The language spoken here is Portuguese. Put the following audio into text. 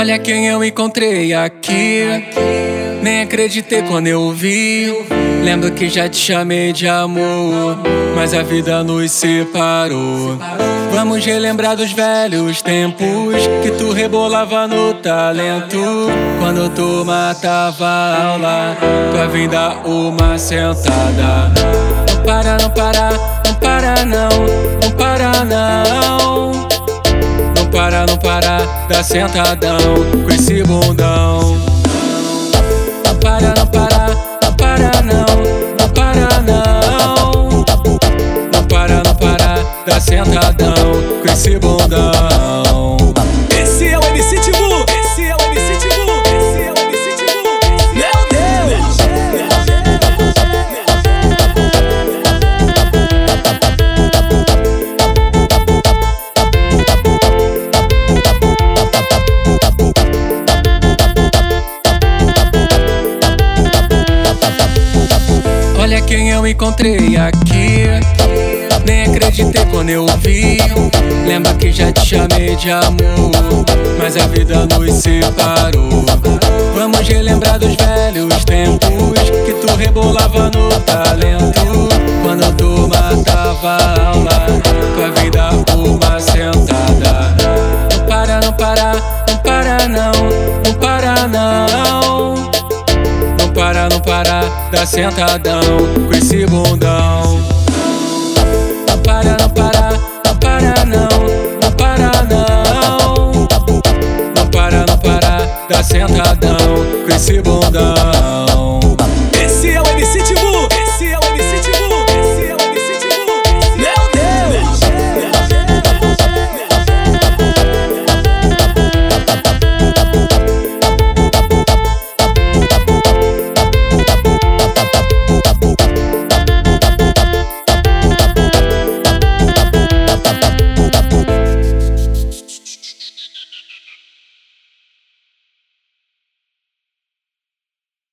Olha quem eu encontrei aqui. Nem acreditei quando eu vi. Lembro que já te chamei de amor, mas a vida nos separou. Vamos relembrar dos velhos tempos que tu rebolava no talento. Quando tu matava a aula, pra vir dar uma sentada. Não para, não para, não para não, não para não. Para, não para, dá sentadão com esse bundão. Não para, não para, não para não, não para não. Não para, não para, dá sentadão com esse bundão. Quem eu encontrei aqui. Nem acreditei quando eu vi. Lembra que já te chamei de amor, mas a vida nos separou. Vamos relembrar dos velhos tempos que tu rebolava no talento. Quando tu matava a aula, tua vida uma sentada. Não para, não para, não para não, não para não. Não para, não para, dá sentadão com esse bundão. Não para, não para, não para não, não para não. Não para, não para, dá sentadão com esse bundão.